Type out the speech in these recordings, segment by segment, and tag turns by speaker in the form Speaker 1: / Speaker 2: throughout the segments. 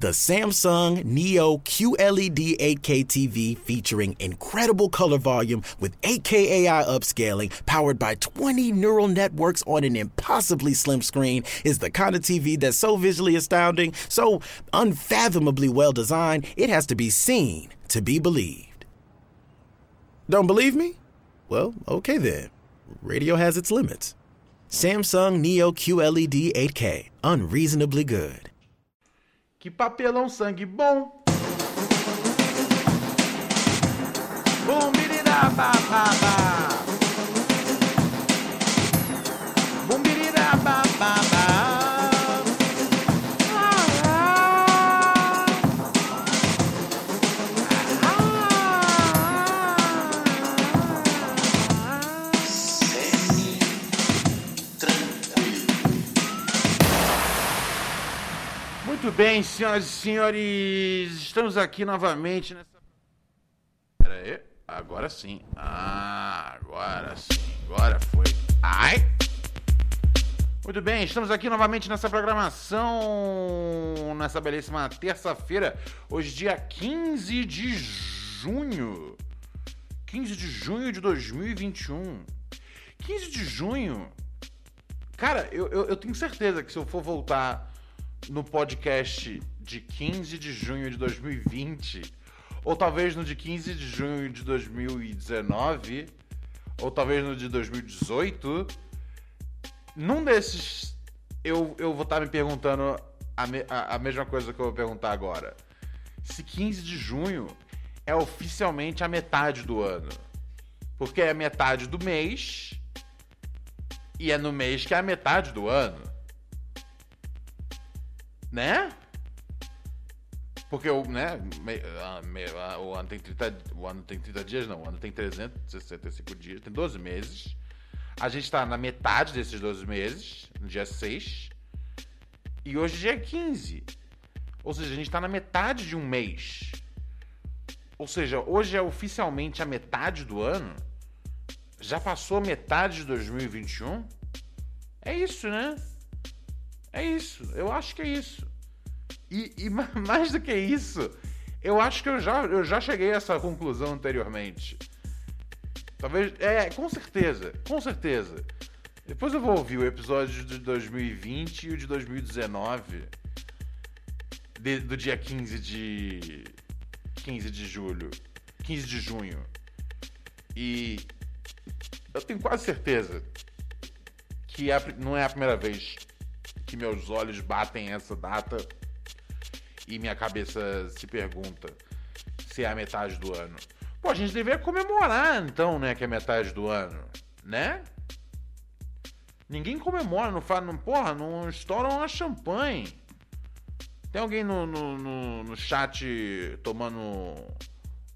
Speaker 1: The Samsung Neo QLED 8K TV featuring incredible color volume with 8K AI upscaling powered by 20 neural networks on an impossibly slim screen is the kind of TV that's so visually astounding, so unfathomably well designed, it has to be seen to be believed. Don't believe me? Well, okay then. Radio has its limits. Samsung Neo QLED 8K, unreasonably good.
Speaker 2: Que papelão sangue bom. Bum, birira, ba, ba, ba. Birira, ba, ba, ba. Muito bem, senhoras e senhores, estamos aqui novamente nessa. Pera aí, agora sim. Ah, agora sim, agora foi. Ai! Muito bem, estamos aqui novamente nessa programação, nessa belíssima terça-feira, hoje, dia 15 de junho. 15 de junho de 2021. 15 de junho. Cara, eu, eu, eu tenho certeza que se eu for voltar no podcast de 15 de junho de 2020, ou talvez no de 15 de junho de 2019, ou talvez no de 2018, num desses eu, eu vou estar me perguntando a, me- a- a mesma coisa que eu vou perguntar agora. Se 15 de junho é oficialmente a metade do ano. Porque é a metade do mês e é no mês que é a metade do ano. Né? Porque o, né, me- a- me- a- o, ano tem 30, o ano tem 30 dias, não. O ano tem 365 dias, tem 12 meses. A gente tá na metade desses 12 meses, no dia 6. E hoje é dia 15. Ou seja, a gente tá na metade de um mês. Ou seja, hoje é oficialmente a metade do ano. Já passou metade de 2021? É isso, né? É isso. Eu acho que é isso. E, e ma- mais do que isso, eu acho que eu já, eu já cheguei a essa conclusão anteriormente. Talvez. É, com certeza. Com certeza. Depois eu vou ouvir o episódio de 2020 e o de 2019. de- do dia 15 de. 15 de julho. 15 de junho. E. Eu tenho quase certeza que é não é a primeira vez que meus olhos batem essa data e minha cabeça se pergunta se é a metade do ano. Pô, a gente deveria comemorar então, né, que é metade do ano, né? Ninguém comemora, não faz, não, porra, não estoura uma champanhe. Tem alguém no, no, no, no chat tomando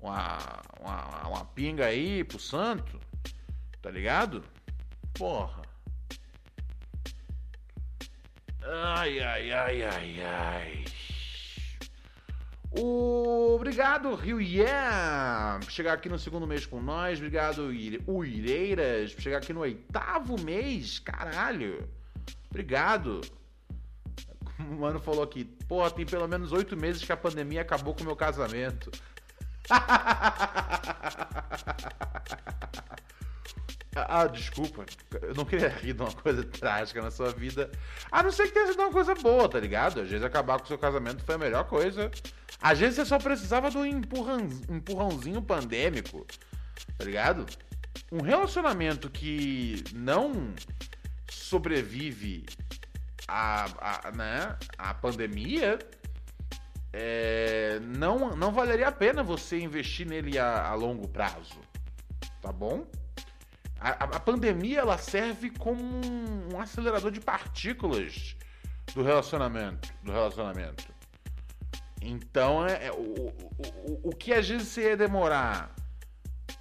Speaker 2: uma, uma, uma pinga aí pro santo? Tá ligado? Porra. Ai, ai, ai, ai, ai. Obrigado, Rio Yeah, por chegar aqui no segundo mês com nós. Obrigado, Ire- Uireiras, por chegar aqui no oitavo mês. Caralho. Obrigado. Como o mano falou aqui, porra, tem pelo menos oito meses que a pandemia acabou com o meu casamento. Ah, desculpa. Eu não queria rir de uma coisa trágica na sua vida. A não ser que tenha sido uma coisa boa, tá ligado? Às vezes acabar com o seu casamento foi a melhor coisa. Às vezes você só precisava de um empurrão, empurrãozinho pandêmico, tá ligado? Um relacionamento que não sobrevive à, à, né, à pandemia, é, não, não valeria a pena você investir nele a, a longo prazo, tá bom? A, a- pandemia ela serve como um, um acelerador de partículas do relacionamento, do relacionamento. Então é, é, o, o, o, que às vezes você ia demorar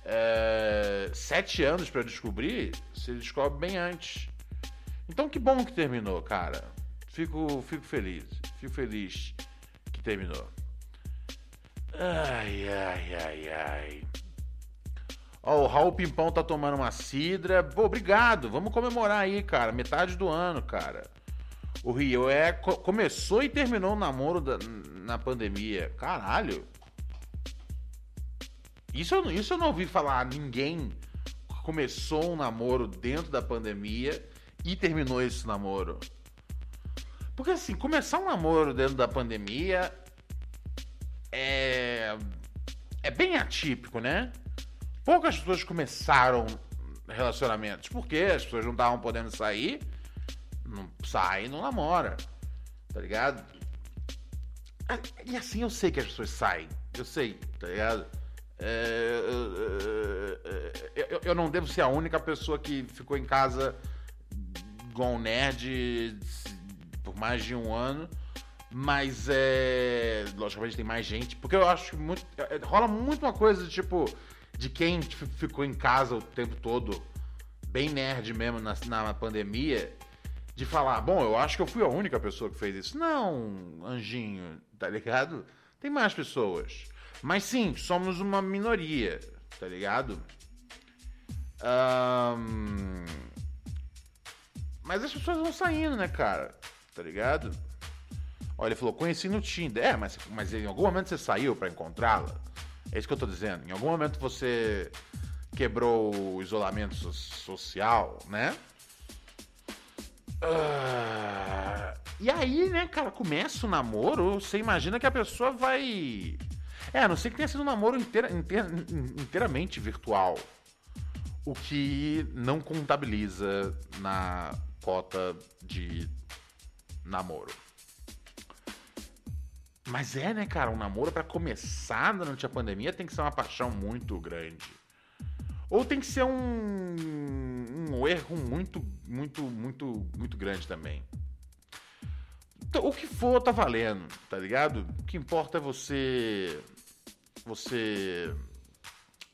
Speaker 2: é, sete anos pra descobrir, você descobre bem antes. Então que bom que terminou, cara. Fico, fico feliz, fico feliz que terminou. Ai, ai, ai, ai. Ó, o Raul Pimpão tá tomando uma cidra. Pô, obrigado. Vamos comemorar aí, cara. Metade do ano, cara. O Rio é co- começou e terminou o namoro da- na pandemia. Caralho. Isso isso eu não ouvi falar. Ninguém começou um namoro dentro da pandemia e terminou esse namoro. Porque assim, começar um namoro dentro da pandemia é. É bem atípico, né? Poucas pessoas começaram relacionamentos. Porque as pessoas não estavam podendo sair. Não sai, não namora. Tá ligado? E assim eu sei que as pessoas saem. Eu sei, tá ligado? É, eu, eu, não devo ser a única pessoa que ficou em casa igual um nerd por mais de um ano. Mas é. Logicamente tem mais gente. Porque eu acho muito. É, rola muito uma coisa tipo. De quem ficou em casa o tempo todo, bem nerd mesmo na, na pandemia, de falar, bom, eu acho que eu fui a única pessoa que fez isso. Não, anjinho, tá ligado? Tem mais pessoas. Mas sim, somos uma minoria, tá ligado? Um... Mas as pessoas vão saindo, né, cara? Tá ligado? Olha, ele falou, conheci no Tinder. É, mas, mas em algum momento você saiu para encontrá-la? É isso que eu tô dizendo. Em algum momento você quebrou o isolamento social, né? Uh... E aí, né, cara, começa o namoro, você imagina que a pessoa vai é, a não ser que tenha sido um namoro inteira, inteira, inteiramente virtual. O que não contabiliza na cota de namoro. Mas é, né, cara? Um namoro para começar durante a pandemia tem que ser uma paixão muito grande. Ou tem que ser um, um erro muito, muito, muito, muito grande também. Então, o que for tá valendo, tá ligado? O que importa é você você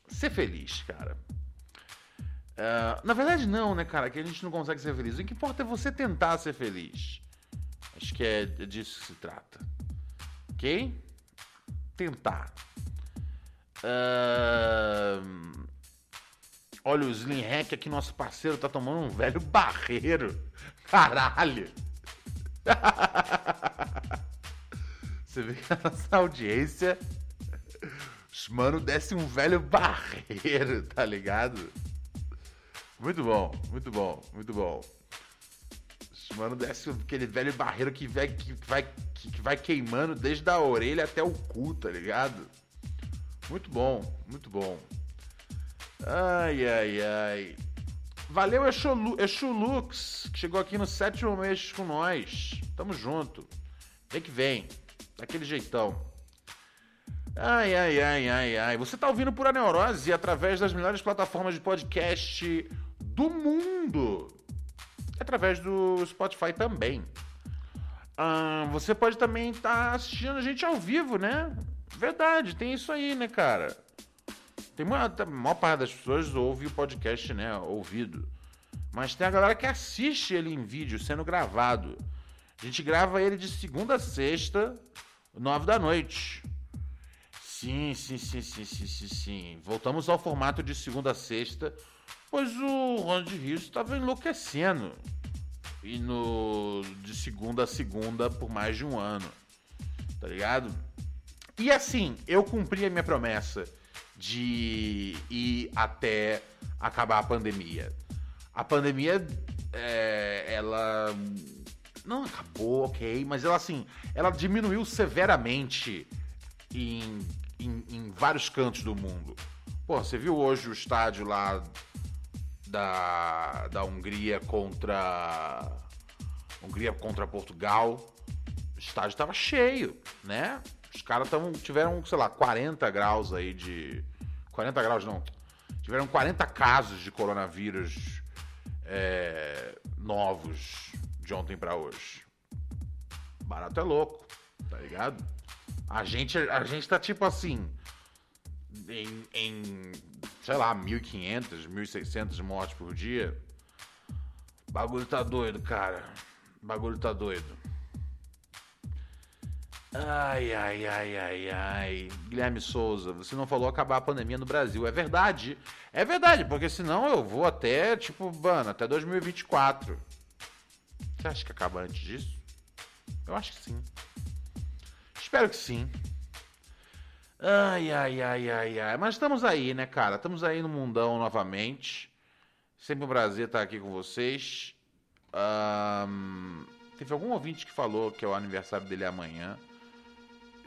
Speaker 2: ser feliz, cara. Uh, na verdade, não, né, cara? Que a gente não consegue ser feliz. O que importa é você tentar ser feliz. Acho que é disso que se trata. Ok? Tentar. Uh... Olha, o Slim Hack aqui, nosso parceiro, tá tomando um velho barreiro. Caralho! Você vê que a nossa audiência Mano, desce um velho barreiro, tá ligado? Muito bom, muito bom, muito bom. Mano, desce aquele velho barreiro que vai, que, vai, que vai queimando desde a orelha até o cu, tá ligado? Muito bom, muito bom. Ai, ai, ai. Valeu, Exulux, que chegou aqui no sétimo mês com nós. Tamo junto. Vem que vem. Daquele jeitão. Ai, ai, ai, ai, ai. Você está ouvindo Pura Neurose através das melhores plataformas de podcast do mundo. Através do Spotify também. Ah, você pode também estar tá assistindo a gente ao vivo, né? Verdade, tem isso aí, né, cara? Tem uma, a maior parte das pessoas ouve o podcast, né? Ouvido. Mas tem a galera que assiste ele em vídeo, sendo gravado. A gente grava ele de segunda a sexta, nove da noite. Sim, sim, sim, sim, sim, sim, sim. Voltamos ao formato de segunda a sexta, pois o Ronald Rios estava enlouquecendo. E no de segunda a segunda por mais de um ano. Tá ligado? E assim, eu cumpri a minha promessa de ir até acabar a pandemia. A pandemia, é, ela não acabou, ok, mas ela assim, ela diminuiu severamente em em, em vários cantos do mundo. Pô, você viu hoje o estádio lá da, da Hungria contra. Hungria contra Portugal. O estádio estava cheio, né? Os caras tiveram, sei lá, 40 graus aí de. 40 graus não. Tiveram 40 casos de coronavírus é, novos de ontem para hoje. Barato é louco, tá ligado? A gente, a gente tá tipo assim, em, em sei lá, 1.500, 1.600 mortes por dia. Bagulho tá doido, cara. Bagulho tá doido. Ai, ai, ai, ai, ai. Guilherme Souza, você não falou acabar a pandemia no Brasil. É verdade. É verdade, porque senão eu vou até, tipo, mano, até 2024. Você acha que acaba antes disso? Eu acho que sim. Espero que sim. Ai, ai, ai, ai, ai. Mas estamos aí, né, cara? Estamos aí no mundão novamente. Sempre um prazer estar aqui com vocês. Um, teve algum ouvinte que falou que é o aniversário dele amanhã.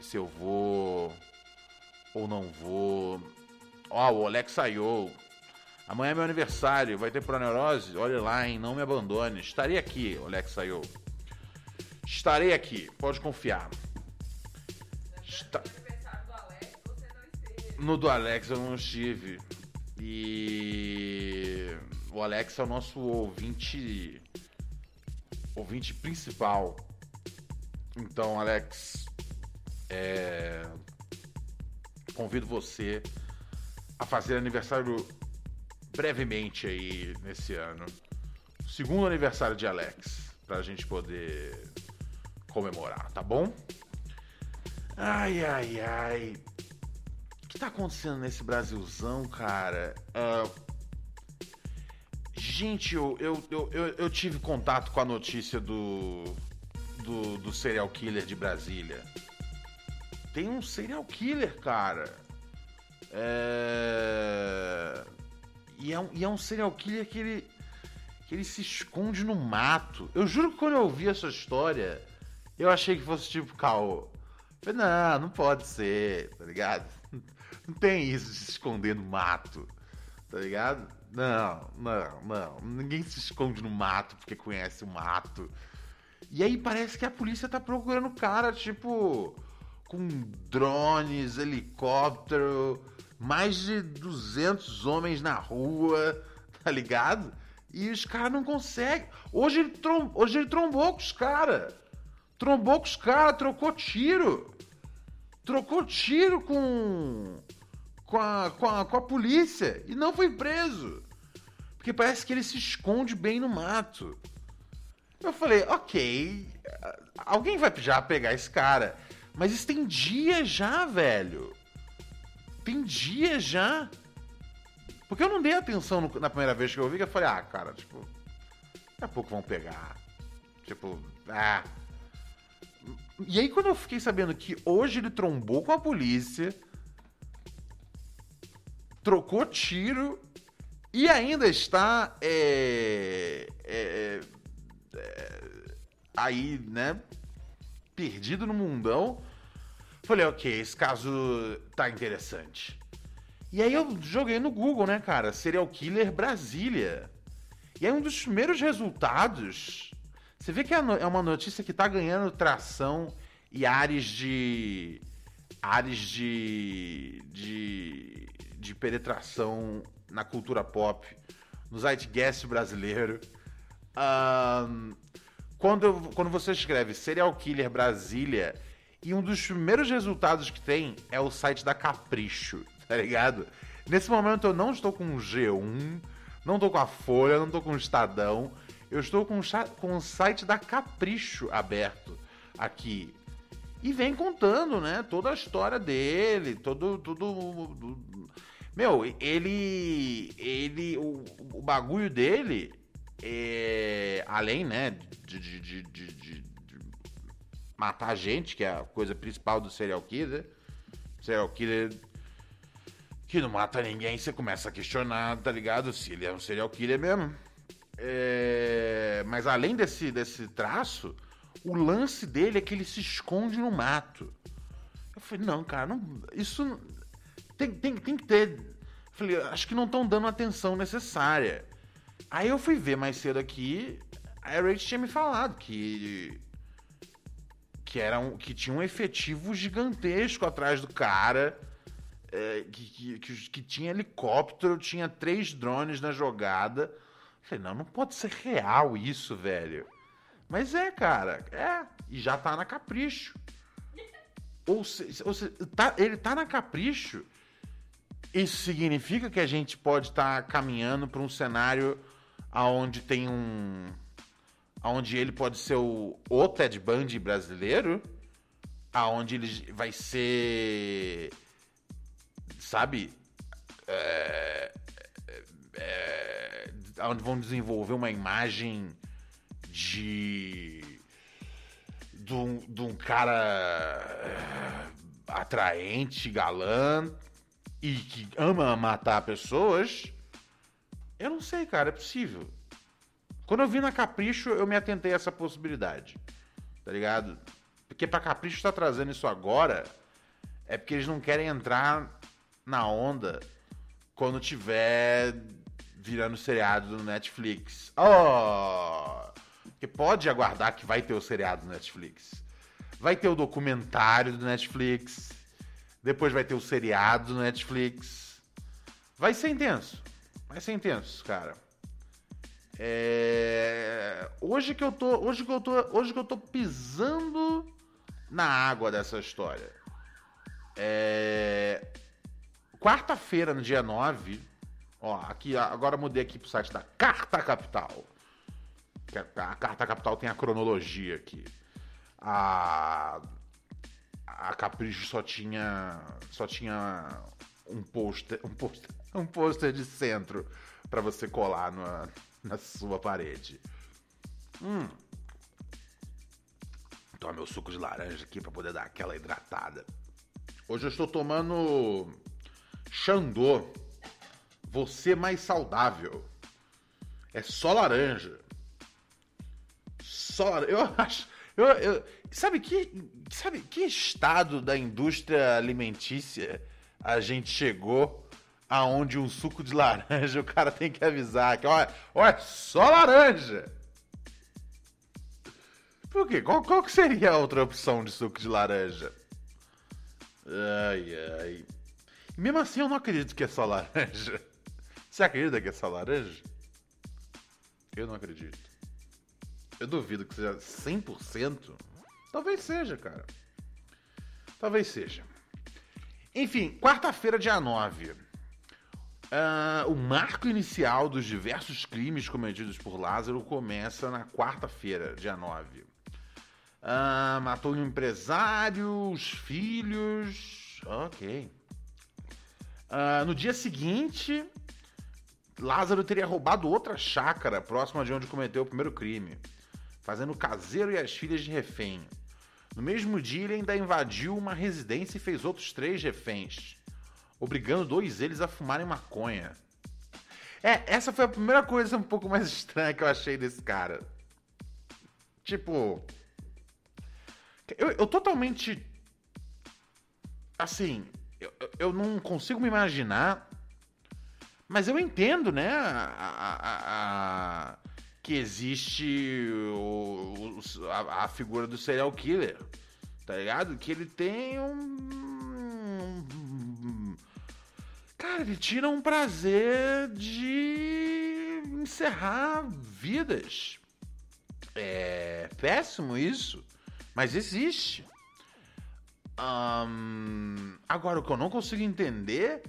Speaker 2: Se eu vou ou não vou. Ó, oh, o Alex saiu. Amanhã é meu aniversário, vai ter proneurose? Olha lá, hein? Não me abandone. Estarei aqui, Alex saiu. Estarei aqui, pode confiar. Está... No do Alex eu não estive. E o Alex é o nosso ouvinte ouvinte principal. Então, Alex, é... convido você a fazer aniversário brevemente aí nesse ano. Segundo aniversário de Alex, pra gente poder comemorar, tá bom? Ai, ai, ai que tá acontecendo nesse Brasilzão, cara? Uh, gente, eu, eu, eu, eu, tive contato com a notícia do, do, do serial killer de Brasília. Tem um serial killer, cara. É... E, é um, e é um serial killer que ele, que ele se esconde no mato. Eu juro que quando eu ouvi essa história, eu achei que fosse tipo caô. Falei, não, não pode ser, tá ligado? Não tem isso de se esconder no mato, tá ligado? Não, não, não. Ninguém se esconde no mato porque conhece o mato. E aí parece que a polícia tá procurando o cara, tipo, com drones, helicóptero, mais de 200 homens na rua, tá ligado? E os caras não conseguem. Hoje ele, trom... Hoje ele trombou com os caras. Trombou com os caras, trocou tiro. Trocou tiro com com a, com, a, com a polícia e não foi preso. Porque parece que ele se esconde bem no mato. Eu falei, ok, alguém vai já pegar esse cara. Mas isso tem dias já, velho. Tem dias já. Porque eu não dei atenção no, na primeira vez que eu vi, que eu falei, ah, cara, tipo, daqui a pouco vão pegar. Tipo, ah. E aí quando eu fiquei sabendo que hoje ele trombou com a polícia trocou tiro e ainda está é, é, é, aí, né? Perdido no mundão. Falei, ok, esse caso tá interessante. E aí eu joguei no Google, né, cara? Serial Killer Brasília. E aí um dos primeiros resultados. Você vê que é, é uma notícia que tá ganhando tração e áreas de. áreas de. de de penetração na cultura pop, no zeitgeist brasileiro. Um, quando, quando você escreve Serial Killer Brasília, e um dos primeiros resultados que tem é o site da Capricho, tá ligado? Nesse momento eu não estou com o G1, não estou com a Folha, não estou com o Estadão, eu estou com, com o site da Capricho aberto aqui. E vem contando, né, toda a história dele, todo, todo meu, ele. Ele. O, o bagulho dele. É, além, né, de, de, de, de, matar gente, que é a coisa principal do serial killer. Serial killer que não mata ninguém, você começa a questionar, tá ligado? Se ele é um serial killer mesmo. É, mas além desse, desse traço, o lance dele é que ele se esconde no mato. Eu falei, não, cara, não, isso tem, tem, tem que ter. Falei, acho que não estão dando a atenção necessária. Aí eu fui ver mais cedo aqui, a Rachel tinha me falado que. Que, era um, que tinha um efetivo gigantesco atrás do cara. É, que, que, que, tinha helicóptero, tinha três drones na jogada. Falei, não, não pode ser real isso, velho. Mas é, cara, é. E já tá na capricho. Ou seja, ou seja tá, ele tá na capricho isso significa que a gente pode estar tá caminhando para um cenário aonde tem um aonde ele pode ser o, o Ted Bundy brasileiro, aonde ele vai ser sabe é, é, onde vão desenvolver uma imagem de de um, de um cara atraente, galã e que ama matar pessoas, eu não sei, cara, é possível. Quando eu vi na Capricho, eu me atentei a essa possibilidade. Tá ligado? Porque pra Capricho tá trazendo isso agora, é porque eles não querem entrar na onda quando tiver virando seriado no Netflix. Oh! Que pode aguardar que vai ter o seriado no Netflix. Vai ter o documentário do Netflix. Depois vai ter o seriado no Netflix. Vai ser intenso. Vai ser intenso, cara. É... Hoje que eu tô, hoje que eu tô, hoje que eu tô pisando na água dessa história. É... Quarta-feira, no dia 9, ó, aqui agora mudei aqui pro site da Carta Capital. A Carta Capital tem a cronologia aqui. A a Capricho só tinha só tinha um pôster um pôster, um pôster de centro para você colar na, na sua parede. Hum. Toma meu suco de laranja aqui para poder dar aquela hidratada. Hoje eu estou tomando Xandô. Você mais saudável. É só laranja. Só laranja. Eu acho. Eu, eu, sabe, que, sabe que estado da indústria alimentícia a gente chegou aonde um suco de laranja o cara tem que avisar que, olha, olha só laranja. Por quê? Qual, qual que seria a outra opção de suco de laranja? Ai, ai. Mesmo assim, eu não acredito que é só laranja. Você acredita que só laranja? Eu não acredito. Eu duvido que seja 100%. Talvez seja, cara. Talvez seja. Enfim, quarta-feira, dia 9. Uh, o marco inicial dos diversos crimes cometidos por Lázaro começa na quarta-feira, dia 9. Uh, ah, matou um empresário, os filhos. Ok. Uh, no dia seguinte, Lázaro teria roubado outra chácara próxima de onde cometeu o primeiro crime, fazendo o caseiro e as filhas de refém. No mesmo dia, ele ainda invadiu uma residência e fez outros três reféns obrigando dois deles a fumarem maconha. É, essa foi a primeira coisa um pouco mais estranha que eu achei desse cara. Tipo. Eu, eu totalmente. Assim. Eu, eu não consigo me imaginar. Mas eu entendo, né? A, a, a, que existe o, o, a, figura do serial killer. Tá ligado? Que ele tem um Cara, ele tira um prazer de encerrar vidas. É péssimo isso, mas existe. Um, agora, o que eu não consigo entender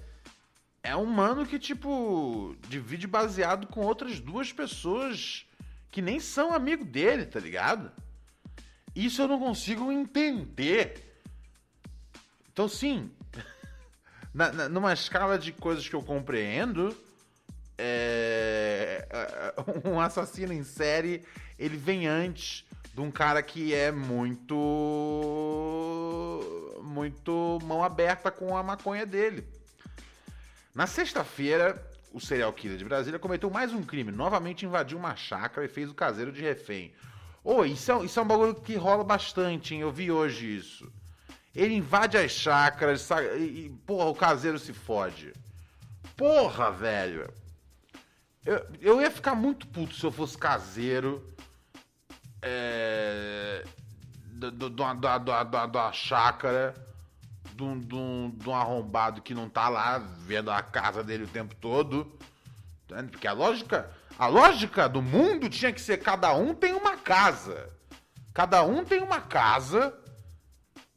Speaker 2: é um mano que, tipo, divide baseado com outras duas pessoas que nem são amigo dele, tá ligado? Isso eu não consigo entender. Então, sim, na, na, numa escala de coisas que eu compreendo, é, um assassino em série ele vem antes de um cara que é muito muito mão aberta com a maconha dele. Na sexta-feira, o serial killer de Brasília cometeu mais um crime. Novamente invadiu uma chácara e fez o caseiro de refém. Ô, oh, isso, é, isso é um bagulho que rola bastante, hein? Eu vi hoje isso. Ele invade as chácaras e, porra, o caseiro se fode. Porra, velho. Eu, eu ia ficar muito puto se eu fosse caseiro. É. Da chácara. De um arrombado que não tá lá vendo a casa dele o tempo todo. Porque a lógica. A lógica do mundo tinha que ser cada um tem uma casa. Cada um tem uma casa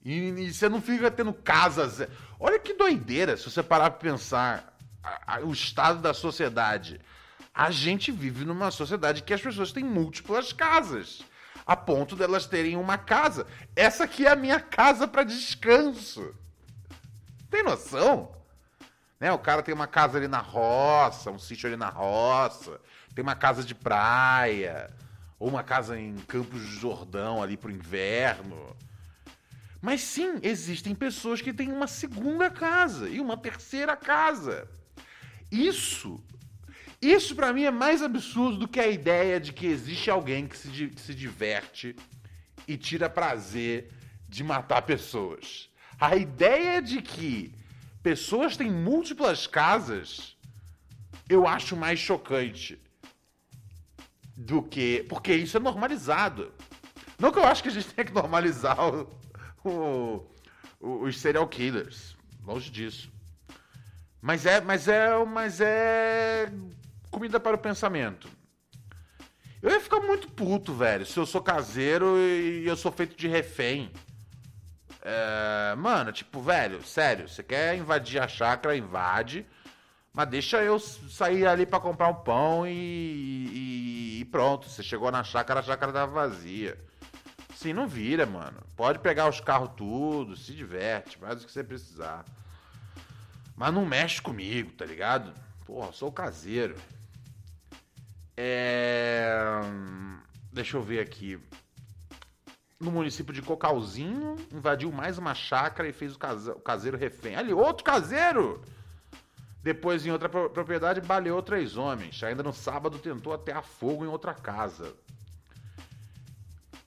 Speaker 2: e, e, você não fica tendo casas. Olha que doideira se você parar pra pensar a, a, o estado da sociedade. A gente vive numa sociedade que as pessoas têm múltiplas casas. A ponto delas terem uma casa. Essa aqui é a minha casa para descanso. Tem noção? Né? O cara tem uma casa ali na roça, um sítio ali na roça, tem uma casa de praia, ou uma casa em Campos de Jordão ali pro inverno. Mas sim, existem pessoas que têm uma segunda casa e uma terceira casa. Isso, isso para mim é mais absurdo do que a ideia de que existe alguém que se, que se diverte e tira prazer de matar pessoas. A ideia de que pessoas têm múltiplas casas eu acho mais chocante do que. Porque isso é normalizado. Não que eu acho que a gente tenha que normalizar o, o, os serial killers. Longe disso. Mas é, mas é, mas é comida para o pensamento. Eu ia ficar muito puto, velho, se eu sou caseiro e eu sou feito de refém. É, mano, tipo, velho, sério, você quer invadir a chácara, invade. Mas deixa eu sair ali para comprar um pão e, e, e, pronto. Você chegou na chácara, a chácara tava vazia. Sim, não vira, mano. Pode pegar os carros tudo, se diverte, faz o que você precisar. Mas não mexe comigo, tá ligado? Porra, sou caseiro. É... Deixa eu ver aqui. No município de Cocalzinho, invadiu mais uma chácara e fez o caseiro refém. Ali, outro caseiro! Depois, em outra propriedade, baleou três homens. Ainda no sábado, tentou atear fogo em outra casa.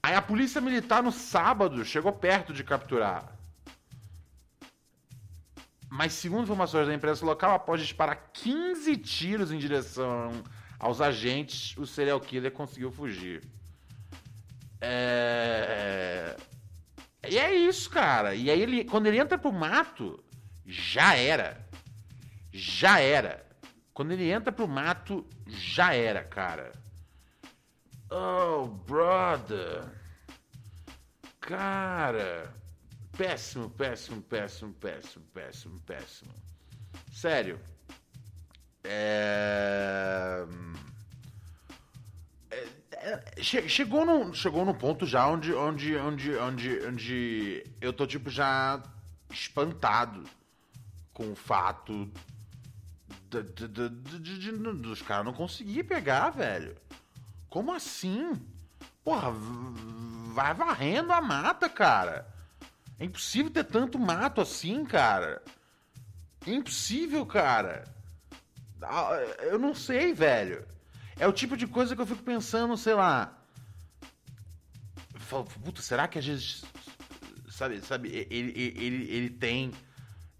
Speaker 2: Aí a polícia militar no sábado chegou perto de capturar. Mas, segundo informações da imprensa local, após disparar 15 tiros em direção aos agentes, o serial killer conseguiu fugir. É... E é isso, cara. E aí, ele, quando ele entra pro mato, já era já era. Quando ele entra pro mato, já era, cara. Oh, brother. Cara. Péssimo, péssimo, péssimo, péssimo, péssimo, péssimo. Sério. É... é, é chegou no, chegou no ponto já onde, onde, onde, onde, onde eu tô tipo já espantado com o fato dos caras não conseguir pegar, velho. Como assim? Porra, vai varrendo a mata, cara. É impossível ter tanto mato assim, cara. É impossível, cara. Ah, eu não sei, velho. É o tipo de coisa que eu fico pensando, sei lá. Puta, será que às vezes. Sabe, sabe, ele, ele, ele tem.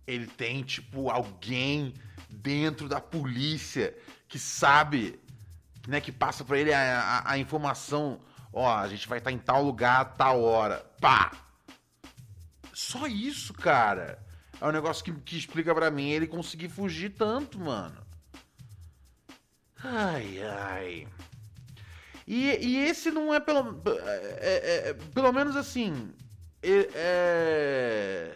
Speaker 2: Ele tem, tipo, alguém dentro da polícia que sabe, né, que passa para ele a, a, a, informação, ó, a gente vai estar tá em tal lugar, tal hora, pá. Só isso, cara. É um negócio que, que explica para mim ele conseguir fugir tanto, mano. Ai, ai. E, e esse não é pelo. É, é, pelo menos assim. é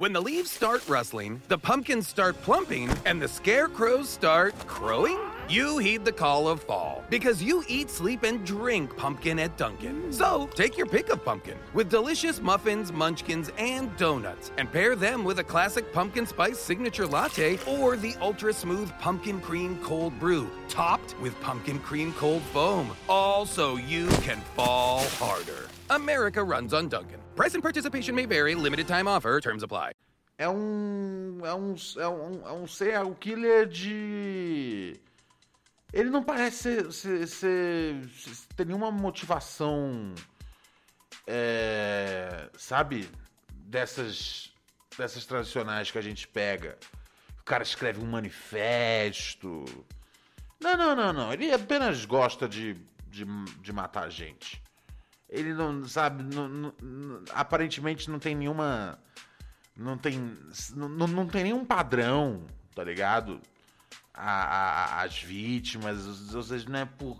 Speaker 3: When the leaves start rustling, the pumpkins start plumping, and the scarecrows start crowing? You heed the call of fall because you eat, sleep, and drink pumpkin at Dunkin'. So take your pick of pumpkin with delicious muffins, munchkins, and donuts, and pair them with a classic pumpkin spice signature latte or the ultra smooth pumpkin cream cold brew, topped with pumpkin cream cold foam. Also, you can fall harder. America runs on Dunkin'. Price and participation may vary. Limited time offer. Terms apply.
Speaker 2: É um. É um. É um, é um serial killer de. Ele não parece ser, ser, ser, ter nenhuma motivação. É, sabe? Dessas. Dessas tradicionais que a gente pega. O cara escreve um manifesto. Não, não, não, não. Ele apenas gosta de, de, de matar gente. Ele não, sabe, não, não, aparentemente não tem nenhuma. Não tem. Não, não tem nenhum padrão, tá ligado? A, a, as vítimas, ou seja, não é por.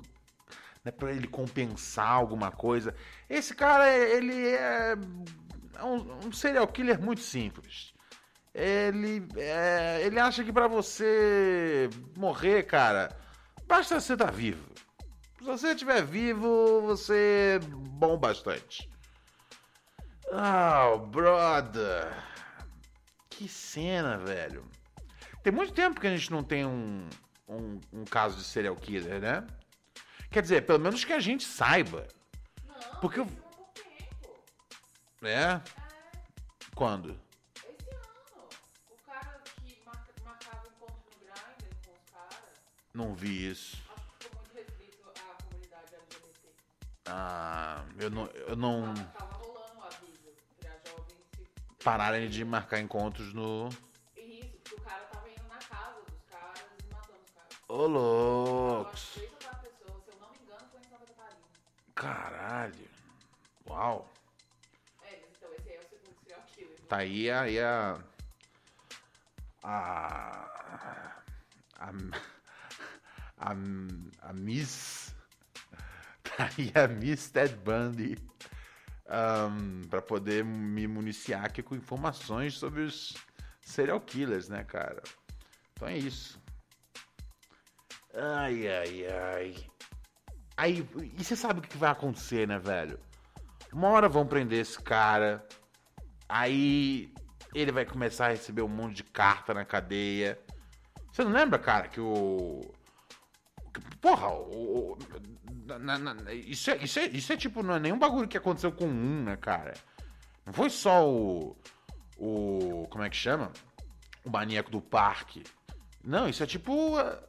Speaker 2: Não é pra ele compensar alguma coisa. Esse cara, ele é. é um, um serial killer muito simples. Ele, é, ele acha que para você morrer, cara, basta você estar tá vivo. Se você estiver vivo, você é bom bastante. Oh, brother. Que cena, velho. Tem muito tempo que a gente não tem um, um, um caso de serial killer, né? Quer dizer, pelo menos que a gente saiba.
Speaker 4: Não,
Speaker 2: Porque eu...
Speaker 4: tempo.
Speaker 2: É? Quando?
Speaker 4: Esse ano, o cara que marca, marcava encontro no Grindr com os caras,
Speaker 2: Não vi isso.
Speaker 4: acho que ficou muito restrito à comunidade LGBT.
Speaker 2: Ah, eu não, eu não
Speaker 4: Tava, tava rolando um aviso pra jovens se
Speaker 2: pararem de marcar encontros no.
Speaker 4: Santa Catarina.
Speaker 2: Caralho. Uau.
Speaker 4: É, então esse aí é o segundo serial killer.
Speaker 2: Tá aí a. Aí a, a, a, a, a Miss. Tá aí a Miss Ted Bundy. ahn, pra poder me municiar aqui com informações sobre os serial killers, né, cara? Então é isso. Ai, ai, ai. Aí, e você sabe o que vai acontecer, né, velho? Uma hora vão prender esse cara. Aí ele vai começar a receber um monte de carta na cadeia. Você não lembra, cara, que o. Porra, o. o- na- na- isso, é, isso, é, isso é tipo, não é nenhum bagulho que aconteceu com um, né, cara? Não foi só o. O. Como é que chama? O maníaco do parque. Não, isso é tipo. ah,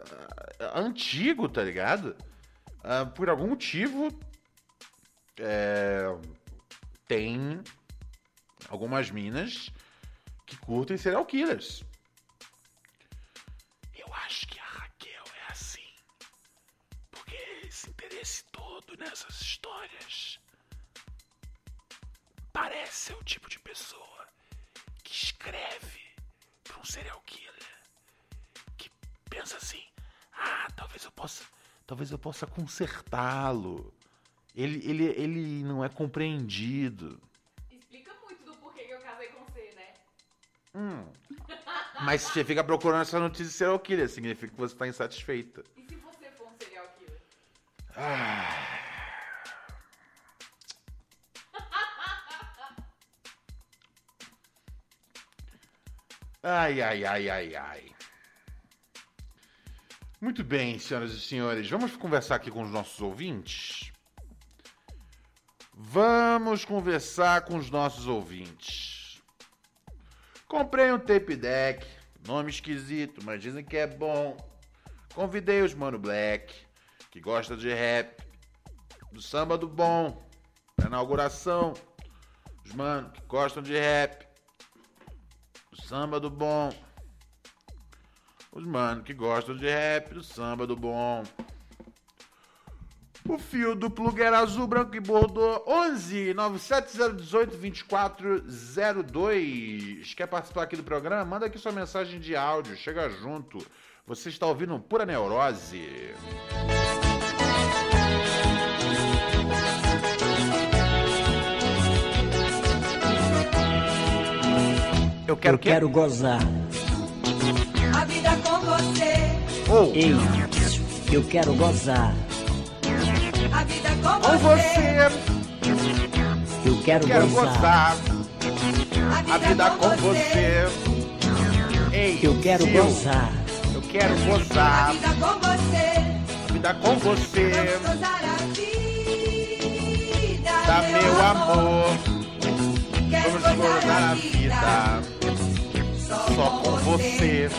Speaker 2: ah, antigo, tá ligado? Ah, por algum motivo. É, tem algumas minas que curtem serial killers. Eu acho que a Raquel é assim. Porque esse interesse todo nessas histórias parece ser o tipo de pessoa que escreve para um serial killer. Pensa assim: ah, talvez eu possa, talvez eu possa consertá-lo. Ele, ele, ele não é compreendido.
Speaker 4: Explica muito do porquê que eu casei com você, né?
Speaker 2: Mas você fica procurando essa notícia de serial killer, significa que você está insatisfeita.
Speaker 4: E se você for um serial killer?
Speaker 2: Ai, ai, ai, ai, ai. Muito bem, senhoras e senhores, vamos conversar aqui com os nossos ouvintes? Vamos conversar com os nossos ouvintes. Comprei um tape deck, nome esquisito, mas dizem que é bom. Convidei os Mano Black, que gosta de rap, do samba do bom, da inauguração. Os mano que gostam de rap, do samba do bom. Os mano que gostam de rap, do samba do bom. O fio do plug era azul, branco e bordô 11 97018 2402. Quer participar aqui do programa? Manda aqui sua mensagem de áudio, chega junto. Você está ouvindo Pura Neurose. Eu quero
Speaker 5: Eu quero gozar.
Speaker 6: Você,
Speaker 2: Ou
Speaker 5: Ei, eu quero gozar.
Speaker 6: a vida com
Speaker 2: com
Speaker 6: você,
Speaker 2: você,
Speaker 5: Eu quero,
Speaker 2: quero
Speaker 5: gozar.
Speaker 2: gozar. A vida com você. Ei,
Speaker 5: Eu quero
Speaker 2: eu,
Speaker 5: gozar.
Speaker 2: Eu quero
Speaker 6: A
Speaker 2: gozar.
Speaker 6: vida com você,
Speaker 2: A vida com você.
Speaker 6: vamos gozar a vida.
Speaker 2: Dá meu amor.
Speaker 6: Quero
Speaker 2: Vamos gozar a vida. Só com você.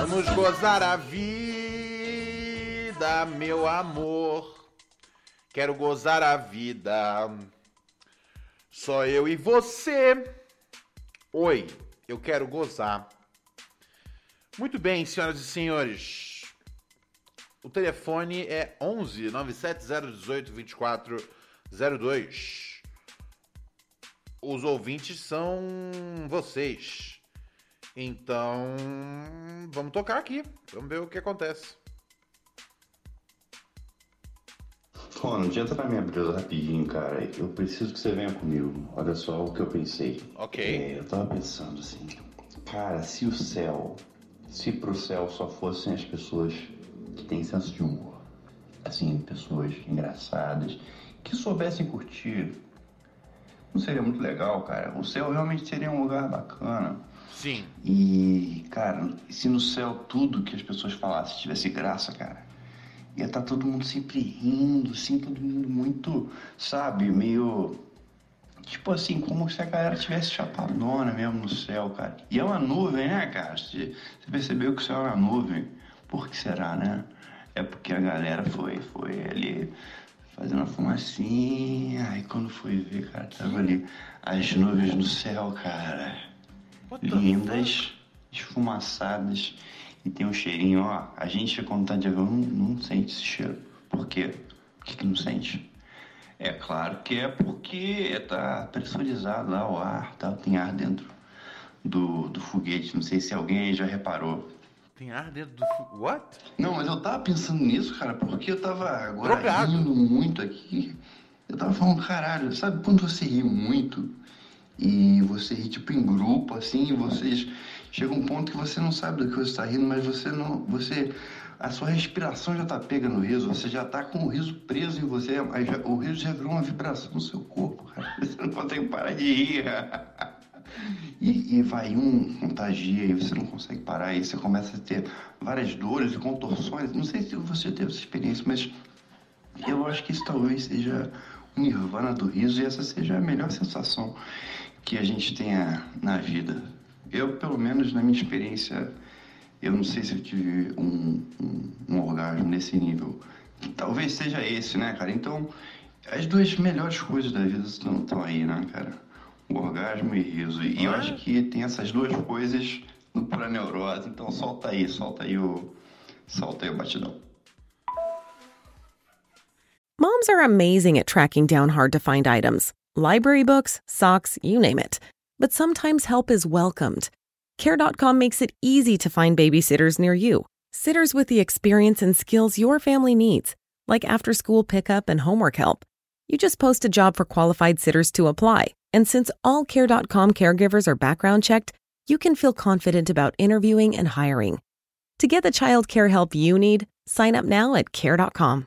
Speaker 2: Vamos gozar a vida, meu amor. Quero gozar a vida. Só eu e você. Oi, eu quero gozar. Muito bem, senhoras e senhores. O telefone é 11 97018 2402. Os ouvintes são vocês. Então, vamos tocar aqui. Vamos ver o que acontece.
Speaker 7: Pô, não adianta na minha brisa rapidinho, cara. Eu preciso que você venha comigo. Olha só o que eu pensei.
Speaker 2: Ok.
Speaker 7: É, eu tava pensando assim, cara, se o céu, se pro céu só fossem as pessoas que têm senso de humor, assim, pessoas engraçadas, que soubessem curtir, não seria muito legal, cara? O céu realmente seria um lugar bacana.
Speaker 2: Sim.
Speaker 7: E, cara, se no céu tudo que as pessoas falassem tivesse graça, cara, ia estar todo mundo sempre rindo, assim, todo mundo muito, sabe, meio Tipo assim, como se a galera tivesse chapadona mesmo no céu, cara. E é uma nuvem, né, cara? Você, você percebeu que o céu é uma nuvem. Por que será, né? É porque a galera foi, foi ali fazendo a fumacinha. Aí quando foi ver, cara, tava ali as nuvens no céu, cara. Lindas, esfumaçadas. E tem um cheirinho, ó. A gente, quando tá de avião, não, não sente esse cheiro. Por quê? Por que, que não sente? É claro que é porque tá pressurizado lá o ar, tá? tem ar dentro do, do foguete. Não sei se alguém aí já reparou.
Speaker 2: Tem ar dentro do. fu- What?
Speaker 7: Não, mas eu tava pensando nisso, cara, porque eu tava agora
Speaker 2: Drogado.
Speaker 7: rindo muito aqui. Eu tava falando, caralho, sabe quando você ri muito e você ri tipo em grupo, assim, vocês. Chega um ponto que você não sabe do que você tá rindo, mas você não. Você. A sua respiração já tá pega no riso, você já tá com o riso preso em você, já- o riso já virou uma vibração no seu corpo. Você não consegue parar de rir. E, e vai um, contagia e você não consegue parar, e você começa a ter várias dores e contorções. Não sei se você teve essa experiência, mas eu acho que isso talvez seja o nirvana do riso e essa seja a melhor sensação que a gente tenha na vida. Eu, pelo menos na minha experiência, eu não sei se eu tive um, um, um orgasmo nesse nível. Talvez seja esse, né, cara? Então, as duas melhores coisas da vida estão, estão aí, né, cara? O orgasmo e riso. E eu acho que tem essas duas coisas no Pura Neurose. Então, solta aí, solta aí o, solta aí o batidão.
Speaker 8: Moms are amazing at tracking down hard to find items library books, socks, you name it. But sometimes help is welcomed. Care.com makes it easy to find babysitters near you. Sitters with the experience and skills your family needs, like after school pickup and homework help. You just post a job for qualified sitters to apply. And since all Care.com caregivers are background checked, you can feel confident about interviewing and hiring. To get the child care help you need, sign up now at Care.com.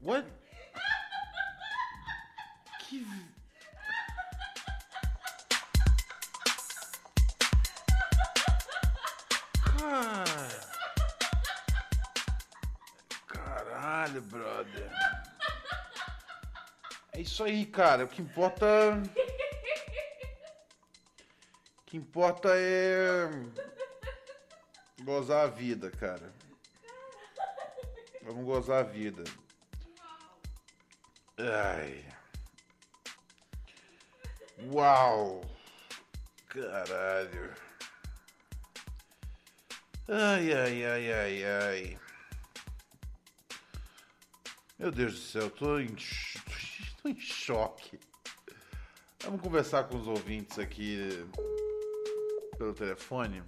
Speaker 2: What? Que. Cara. Caralho, brother. É isso aí, cara. O que importa. O que importa é. Gozar a vida, cara. Vamos gozar a vida. Ai. Uau! Caralho. Ai, ai, ai, ai, ai. Meu Deus do céu, tô em, tô em choque. Vamos conversar com os ouvintes aqui pelo telefone.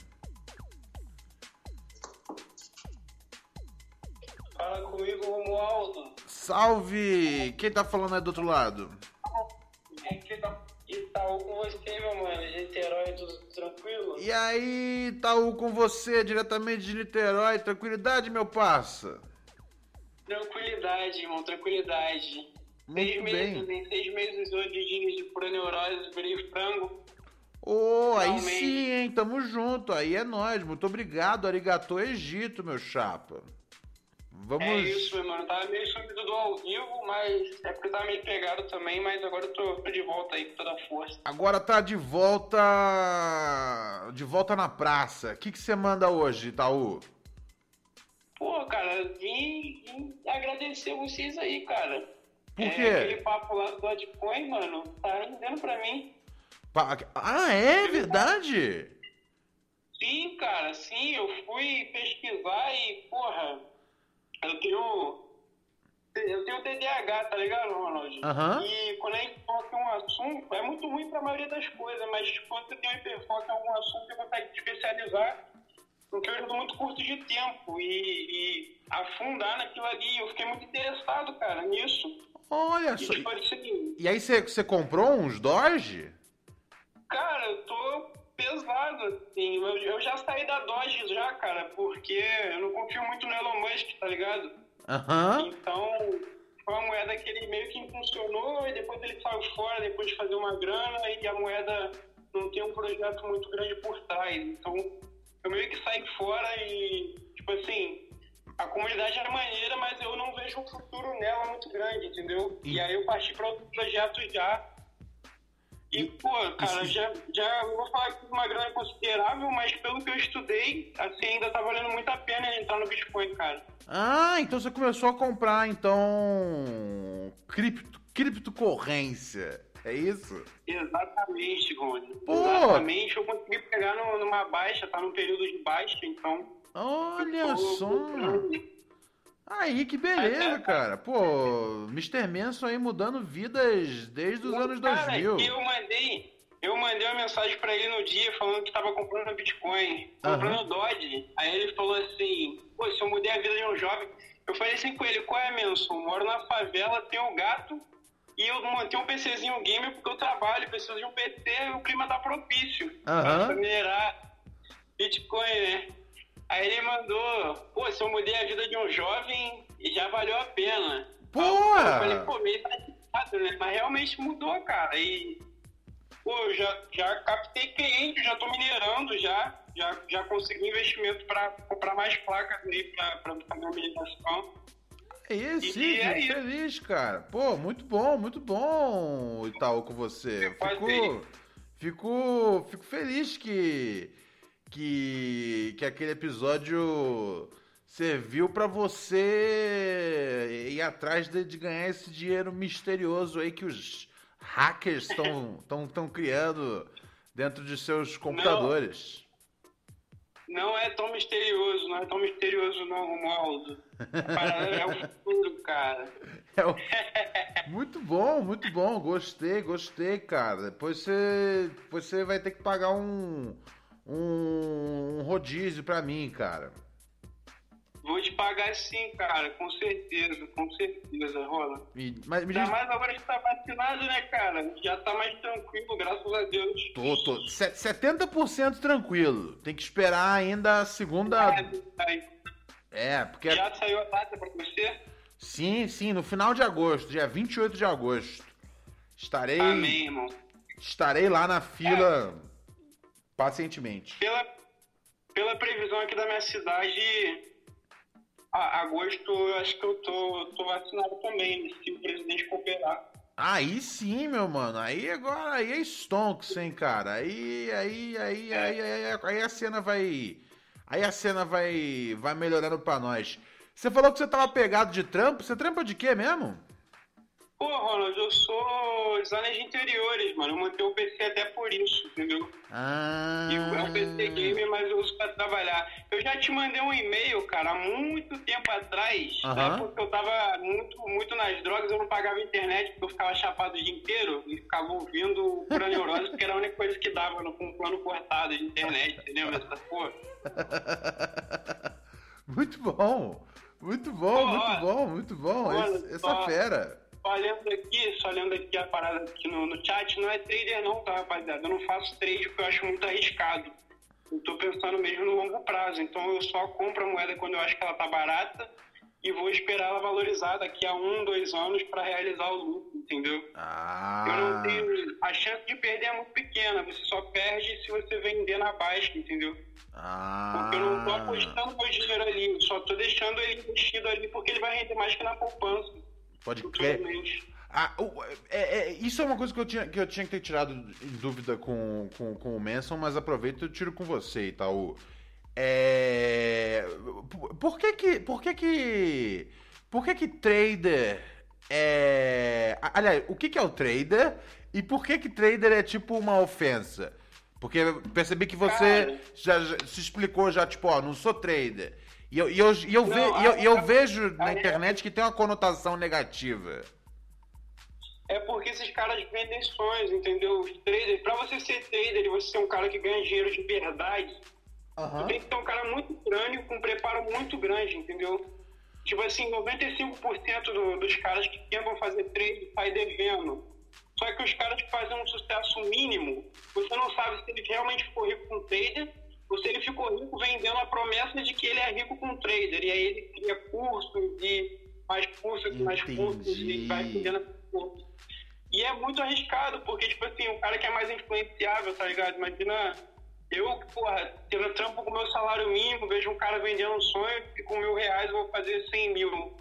Speaker 9: Fala comigo, Romualdo.
Speaker 2: Salve! Quem tá falando aí do outro lado?
Speaker 9: Itaú com você, meu mano. Niterói, tudo tranquilo?
Speaker 2: E aí, Itaú com você, diretamente de Niterói. Tranquilidade, meu parça?
Speaker 9: Tranquilidade, irmão, tranquilidade.
Speaker 2: Muito
Speaker 9: seis
Speaker 2: bem.
Speaker 9: meses, em seis meses, oito dias de pura neurose, virei frango.
Speaker 2: Ô, aí
Speaker 9: Finalmente.
Speaker 2: sim, hein? Tamo junto. Aí é nóis. Muito obrigado. Arigatô Egito, meu chapa. Vamos.
Speaker 9: É isso, meu mano. Tava meio sumido do ao vivo, mas é porque tava meio pegado também, mas agora eu tô, tô de volta aí com toda a força.
Speaker 2: Agora tá de volta. De volta na praça. O que você manda hoje, Itaú?
Speaker 9: Pô, cara, vim, vim agradecer vocês aí, cara.
Speaker 2: Por
Speaker 9: é,
Speaker 2: quê?
Speaker 9: Aquele papo lá do Dogecoin, mano, tá rendendo pra mim.
Speaker 2: Pa- Ah, é verdade?
Speaker 9: Sim, cara, sim, eu fui pesquisar e, porra, eu tenho. Eu tenho TDAH, tá ligado, Ronald?
Speaker 2: Aham.
Speaker 9: E quando a gente foca em um assunto, é muito ruim pra maioria das coisas, mas quando você tem um hiperfoco em algum assunto, você consegue especializar no que eu uso muito curto de tempo e, e afundar naquilo ali. Eu fiquei muito interessado, cara, nisso.
Speaker 2: Olha
Speaker 9: E
Speaker 2: só.
Speaker 9: tipo assim,
Speaker 2: E aí você você comprou uns Doge?
Speaker 9: Cara, eu tô pesado, assim. Eu, eu já saí da Dodge já, cara, porque eu não confio muito no Elon Musk, tá ligado?
Speaker 2: Aham.
Speaker 9: Então, foi uma moeda que ele meio que impulsionou e depois ele saiu fora depois de fazer uma grana e a moeda não tem um projeto muito grande por trás. Então, eu meio que saí fora e, tipo assim, a comunidade era maneira, mas eu não vejo um futuro nela muito grande, entendeu? E, aí eu parti para outros projetos já. E, pô, cara, já, já vou falar que uma grana considerável, mas pelo que eu estudei, assim, ainda tá valendo muito a pena entrar no Bitcoin, cara.
Speaker 2: Ah, então você começou a comprar, então. Cripto, criptocorrência. É isso?
Speaker 9: Exatamente, Rony.
Speaker 2: Pô!
Speaker 9: Exatamente. Eu consegui pegar no- numa baixa, tá num período de baixa, então.
Speaker 2: Olha
Speaker 9: tô
Speaker 2: só.
Speaker 9: procurando.
Speaker 2: Aí, que beleza, cara. Pô, Mr. Manson aí mudando vidas desde os anos
Speaker 9: Cara,
Speaker 2: 2000.
Speaker 9: e eu mandei, eu mandei uma mensagem pra ele no dia falando que tava comprando Bitcoin, comprando Dodge. Aí ele falou assim, pô, se eu mudei a vida de um jovem. Eu falei assim com ele, qual é, Manson? Moro na favela, tenho um gato e eu montei um PCzinho gamer porque eu trabalho, preciso de um PC e o clima tá propício
Speaker 2: Aham.
Speaker 9: pra minerar Bitcoin, né? Aí ele mandou, pô, se eu mudei a vida de um jovem, já valeu a pena.
Speaker 2: Pô!
Speaker 9: Eu falei, pô, meio tá errado, né? Mas realmente mudou, cara. E, pô, eu já, já captei cliente, já tô minerando já. Já, já consegui investimento pra comprar mais placas aí pra, pra fazer a mineração.
Speaker 2: É isso,
Speaker 9: E é
Speaker 2: fico
Speaker 9: isso.
Speaker 2: feliz, cara. Pô, muito bom, muito bom, Itaú, com você. Fico, fico, fico feliz que, que, que aquele episódio serviu pra você ir atrás de, de ganhar esse dinheiro misterioso aí que os hackers estão tão criando dentro de seus computadores.
Speaker 9: Não é tão misterioso, não é tão misterioso não, Romualdo. É o futuro, cara.
Speaker 2: É o- Muito bom, muito bom. Gostei, gostei, cara. Depois você, depois você vai ter que pagar um, um, um rodízio pra mim, cara.
Speaker 9: Vou te pagar sim, cara, com certeza, com certeza, rola.
Speaker 2: E, mas me
Speaker 9: Ainda
Speaker 2: diz,
Speaker 9: mais agora que tá vacinado, né, cara? Já tá mais tranquilo, graças a Deus.
Speaker 2: tô, tô, se- 70% tranquilo. Tem que esperar ainda a segunda. É, porque.
Speaker 9: Já saiu a data pra você?
Speaker 2: Sim, sim, no final de agosto, dia 28 de agosto. Estarei.
Speaker 9: Amém, irmão.
Speaker 2: Estarei lá na fila pacientemente.
Speaker 9: Pela, pela previsão aqui da minha cidade, a, agosto eu acho que eu tô, tô vacinado também, se o presidente cooperar.
Speaker 2: Aí sim, meu mano. Aí agora aí é stonks, hein, cara. Aí, aí, aí, aí, aí, aí a cena vai. Aí a cena vai, vai melhorando pra nós. Você falou que você tava pegado de trampo. Você trampa de quê mesmo?
Speaker 9: Pô, Ronald, eu sou designer de interiores, mano. Eu montei o PC até por isso, entendeu?
Speaker 2: Ah.
Speaker 9: E é um PC gamer, mas eu uso pra trabalhar. Eu já te mandei um e-mail, cara, há muito tempo atrás,
Speaker 2: Aham.
Speaker 9: na época que eu tava muito, muito nas drogas, eu não pagava internet, porque eu ficava chapado o dia inteiro e ficava ouvindo pura neurose, porque era a única coisa que dava no, com um plano cortado de internet, entendeu? Essa porra.
Speaker 2: Muito bom. Muito bom,
Speaker 9: Pô,
Speaker 2: muito
Speaker 9: ó,
Speaker 2: bom, muito bom. Essa fera.
Speaker 9: Só olhando aqui, só olhando aqui a parada aqui no, no chat, não é trader não, tá, rapaziada? Eu não faço trade porque eu acho muito arriscado. Eu tô pensando mesmo no longo prazo, então eu só compro a moeda quando eu acho que ela tá barata e vou esperar ela valorizar daqui a um, dois anos para realizar o lucro, entendeu? Eu não
Speaker 2: Ah.
Speaker 9: tenho. A chance de perder é muito pequena, você só perde se você vender na baixa, entendeu?
Speaker 2: Ah.
Speaker 9: Porque eu não tô apostando meu dinheiro ali, eu só tô deixando ele investido ali porque ele vai render mais que na poupança.
Speaker 2: Pode crer. Ah, é- é- isso é uma coisa que eu tinha que, eu tinha que ter tirado em dúvida com, com, com o Manson, mas aproveito e tiro com você, Itaú. É, por- que que. Por que que. Por que que trader É... Aliás, o que, que é o trader e por que que trader é tipo uma ofensa? Porque percebi que você já, já se explicou já, tipo, ó, não sou trader. E eu, e eu, e eu, ve-
Speaker 9: Não,
Speaker 2: eu, eu
Speaker 9: a-
Speaker 2: vejo na
Speaker 9: a-
Speaker 2: internet que tem uma conotação negativa.
Speaker 9: É porque esses caras vendem sonhos, entendeu? Os traders, pra você ser trader e você ser um cara que ganha dinheiro de verdade, tu tem que ser um cara muito crânio, com um preparo muito grande, entendeu? Tipo assim, 95% do, dos caras que tentam fazer trade saem devendo. Só que os caras que fazem um sucesso mínimo, você não sabe se ele realmente ficou rico com trader ou se ele ficou rico vendendo a promessa de que ele é rico com trader. E aí ele cria cursos e mais cursos e mais cursos e vai vendendo cursos. E é muito arriscado, porque, tipo assim, o cara que é mais influenciável, tá ligado? Imagina eu, porra, tendo trampo com meu salário mínimo, vejo um cara vendendo um sonho e com mil reais eu vou fazer 100 mil,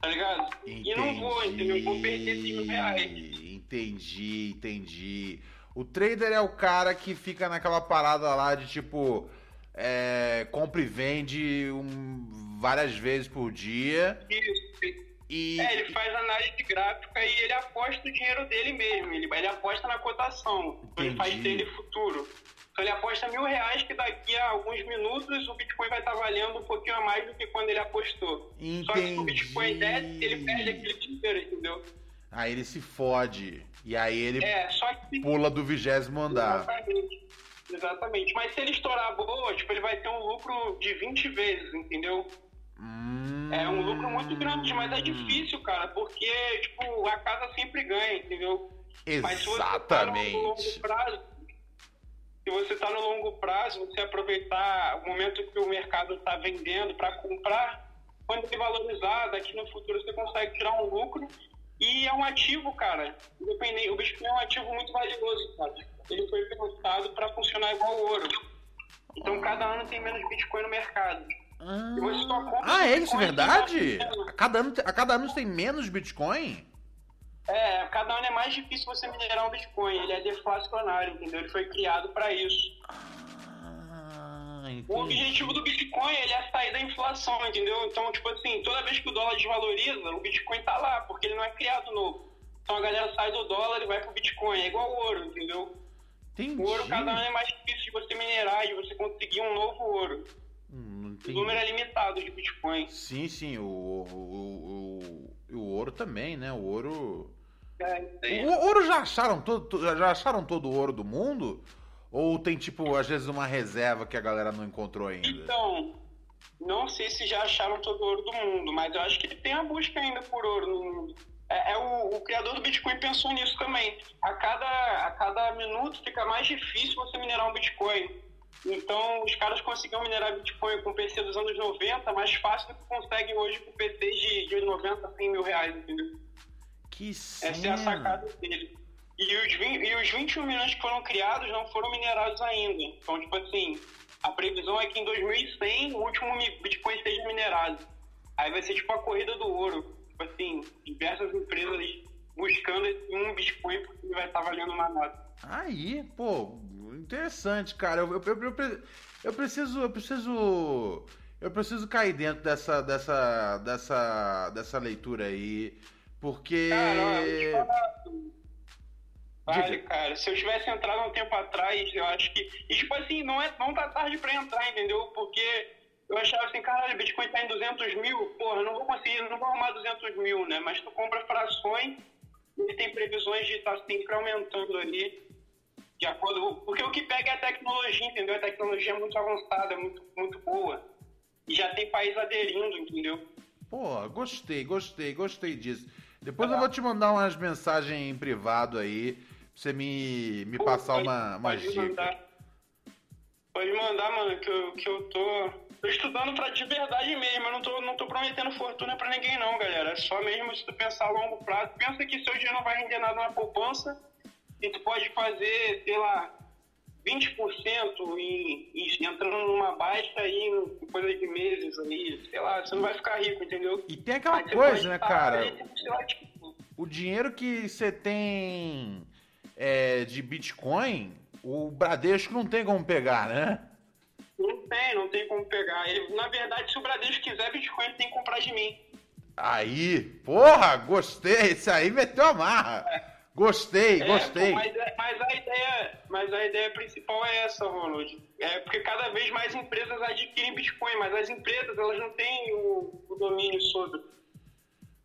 Speaker 9: tá ligado? E não vou, entendeu? Eu vou perder esses mil reais.
Speaker 2: Entendi, entendi. O trader é o cara que fica naquela parada lá de tipo. É, compra e vende um- várias vezes por dia.
Speaker 9: Isso.
Speaker 2: E,
Speaker 9: É, ele faz análise gráfica e ele aposta o dinheiro dele mesmo. Ele, ele aposta na cotação. Então ele faz
Speaker 2: Entendi.
Speaker 9: trade futuro. Então ele aposta mil reais que daqui a alguns minutos o Bitcoin vai estar valendo um pouquinho a mais do que quando ele apostou. Só que se o Bitcoin desce, ele perde aquele dinheiro, entendeu?
Speaker 2: Aí ele se fode. E aí ele
Speaker 9: É, que
Speaker 2: pula do vigésimo andar.
Speaker 9: Exatamente. Exatamente. Mas se ele estourar a boa, tipo, ele vai ter um lucro de 20 vezes, entendeu? É um lucro muito grande, mas é difícil, cara, porque, tipo, a casa sempre ganha, entendeu? Mas se você tá no
Speaker 2: Exatamente.
Speaker 9: longo prazo, se você tá no longo prazo, você aproveitar o momento que o mercado está vendendo para comprar, quando ele valorizar, daqui no futuro você consegue tirar um lucro e é um ativo, cara. Independente, o Bitcoin é um ativo muito valioso, cara. Ele foi pensado para funcionar igual o ouro. Então cada ano tem menos Bitcoin no mercado. E você só compra
Speaker 2: Ah, é isso, verdade? A cada ano, a cada ano tem menos Bitcoin?
Speaker 9: É, cada ano é mais difícil você minerar um Bitcoin. Ele é deflacionário, entendeu? Ele foi criado para isso. O objetivo do Bitcoin ele é sair da inflação, entendeu? Então, tipo assim, toda vez que o dólar desvaloriza, o Bitcoin tá lá, porque ele não é criado novo. Então a galera sai do dólar e vai pro Bitcoin. É igual o ouro, entendeu? O ouro cada ano é mais difícil de você minerar, de você conseguir um novo ouro. O número é limitado de Bitcoin.
Speaker 2: Sim, sim, o, o, o, o ouro também, né? O ouro.
Speaker 9: É,
Speaker 2: O ouro já acharam todo, já acharam todo o ouro do mundo? Ou tem, tipo, às vezes uma reserva que a galera não encontrou ainda?
Speaker 9: Então, não sei se já acharam todo o ouro do mundo, mas eu acho que tem a busca ainda por ouro no mundo. É, é o, o criador do Bitcoin pensou nisso também. A cada, a cada minuto fica mais difícil você minerar um Bitcoin. Então, os caras conseguiam minerar Bitcoin com PC dos anos 90 mais fácil do que conseguem hoje com PCs de, de 90 a 100 mil reais, entendeu?
Speaker 2: Que
Speaker 9: Essa é a sacada dele. E os, 20, e os 21 milhões que foram criados não foram minerados ainda. Então, tipo assim, a previsão é que em 2100 o último Bitcoin seja minerado. Aí vai ser tipo a corrida do ouro. Tipo assim, diversas empresas buscando esse um Bitcoin porque ele vai estar valendo mais nada.
Speaker 2: Aí, pô, interessante, cara. Eu, eu, eu, eu pre- eu preciso, eu preciso, eu preciso cair dentro dessa, dessa, dessa, dessa leitura aí, porque
Speaker 9: Cara, eu te falar, Vale, cara. Se eu tivesse entrado há um tempo atrás, eu acho que. E tipo assim, não, é, não tá tarde pra entrar, entendeu? Porque eu achava assim, caralho, o Bitcoin tá em 200 mil, porra, não vou conseguir, não vou arrumar 200 mil, né? Mas tu compra frações e tem previsões de estar sempre aumentando ali. De acordo. Porque o que pega é a tecnologia, entendeu? A tecnologia é muito avançada, é muito, muito boa. E já tem país aderindo, entendeu?
Speaker 2: Pô, gostei, gostei, gostei disso. Depois eu vou te mandar umas mensagens em privado aí, você me, me passar
Speaker 9: pode-
Speaker 2: uma, umas
Speaker 9: pode
Speaker 2: dicas.
Speaker 9: mandar. Pode mandar, mano, que eu, que eu tô, tô estudando pra de verdade mesmo. Eu não tô, não tô prometendo fortuna pra ninguém, não, galera. É só mesmo se tu pensar a longo prazo. Pensa que seu dinheiro não vai render nada na poupança e tu pode fazer, sei lá, 20% em, em, entrando numa baixa aí em coisa de meses aí, sei lá, você não vai ficar rico, entendeu?
Speaker 2: E tem aquela coisa, né, cara?
Speaker 9: aí, lá, tipo,
Speaker 2: O dinheiro que você tem é, de Bitcoin, o Bradesco não tem como pegar, né?
Speaker 9: Não tem, não tem como pegar. Ele, na verdade, se o Bradesco quiser Bitcoin, ele tem que comprar de mim.
Speaker 2: Aí, porra, gostei. Esse aí meteu a marra. Gostei,
Speaker 9: É,
Speaker 2: gostei.
Speaker 9: pô, mas, é- mas a ideia, mas a ideia principal é essa, Ronald. É porque cada vez mais empresas adquirem Bitcoin, mas as empresas elas não têm o, o domínio sobre.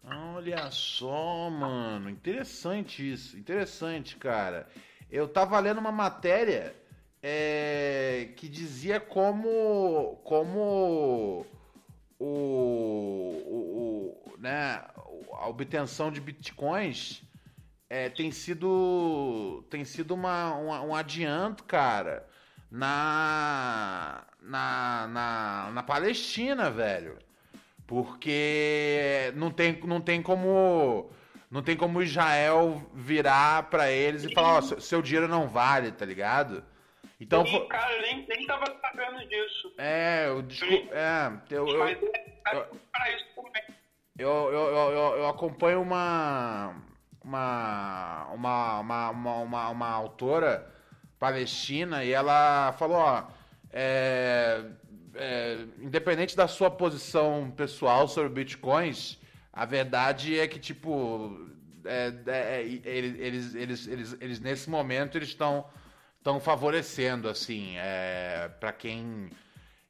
Speaker 2: Olha só, mano. Interessante isso. Interessante, cara. Eu tava lendo uma matéria é, que dizia como. como. O, o, o- né, a obtenção de bitcoins é, tem sido. tem sido uma, um adianto, cara, na. na, na, na Palestina, velho. Porque não tem, não tem como. Não tem como Israel virar pra eles e falar, ó, seu, seu dinheiro não vale, tá ligado? Então.
Speaker 9: E,
Speaker 2: fo-
Speaker 9: cara, eu nem, nem tava sabendo disso.
Speaker 2: É, eu, desculpa, é, eu, eu,
Speaker 9: Mas é para também.
Speaker 2: eu, eu, eu, eu- eu acompanho uma uma, uma, uma, uma, uma, uma autora palestina e ela falou, ó, é, é, independente da sua posição pessoal sobre bitcoins, a verdade é que, tipo, é, é, é, eles, eles, eles, eles, nesse momento, eles estão estão favorecendo, assim, é, para quem...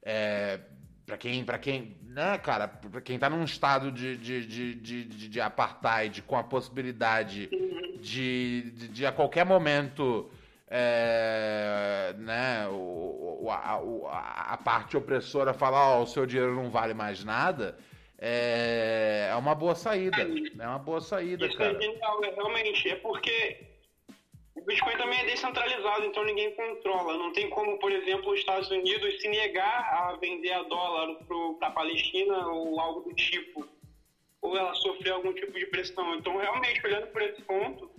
Speaker 2: É, Pra quem, pra quem, né, cara, pra quem tá num estado de, de, de, de, de- de apartheid com a possibilidade de, de, de a qualquer momento, é, né, o, a, a- parte opressora falar, ó, o seu dinheiro não vale mais nada, é, é uma boa saída, é uma boa saída,
Speaker 9: Isso
Speaker 2: cara.
Speaker 9: é genial, é, realmente. É porque o Bitcoin também é descentralizado, então ninguém controla. Não tem como, por exemplo, os Estados Unidos se negar a vender a dólar para a Palestina ou algo do tipo. Ou ela sofrer algum tipo de pressão. Então, realmente, olhando por esse ponto,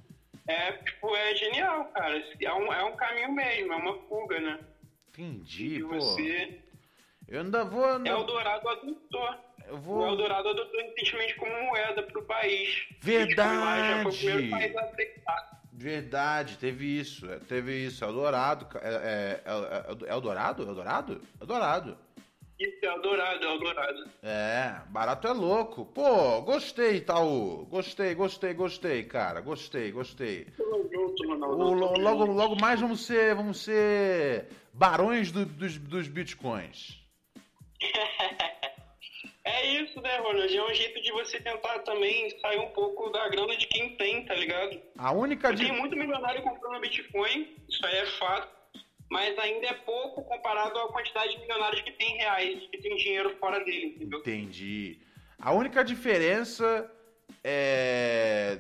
Speaker 9: é, tipo, é genial, cara. É um, é um caminho mesmo, é uma fuga, né?
Speaker 2: Entendi,
Speaker 9: E
Speaker 2: pô.
Speaker 9: você
Speaker 2: Eu ainda vou... ainda-
Speaker 9: é o Dourado adotou.
Speaker 2: Eu vou...
Speaker 9: O Eldorado adotou recentemente como moeda para o país.
Speaker 2: Verdade.
Speaker 9: Foi o primeiro país a aceitar.
Speaker 2: Verdade, teve isso. é, Teve isso. Eldorado. ca- É, é, é, é Eldorado? Eldorado? Eldorado.
Speaker 9: Isso, é Eldorado, é Eldorado.
Speaker 2: É, barato é louco. Pô, gostei, Itaú. Gostei, gostei, gostei, cara. Gostei, gostei.
Speaker 9: Tamo junto, Ronaldo.
Speaker 2: O- logo,
Speaker 9: junto.
Speaker 2: logo mais vamos ser, vamos ser barões do- dos, dos bitcoins.
Speaker 9: É isso, né, Ronald? É um jeito de você tentar também sair um pouco da grana de quem tem, tá ligado?
Speaker 2: A única
Speaker 9: Tem
Speaker 2: di-
Speaker 9: muito milionário comprando Bitcoin, isso aí é fato, mas ainda é pouco comparado à quantidade de milionários que tem reais, que tem dinheiro fora dele, entendeu?
Speaker 2: Entendi. A única diferença é,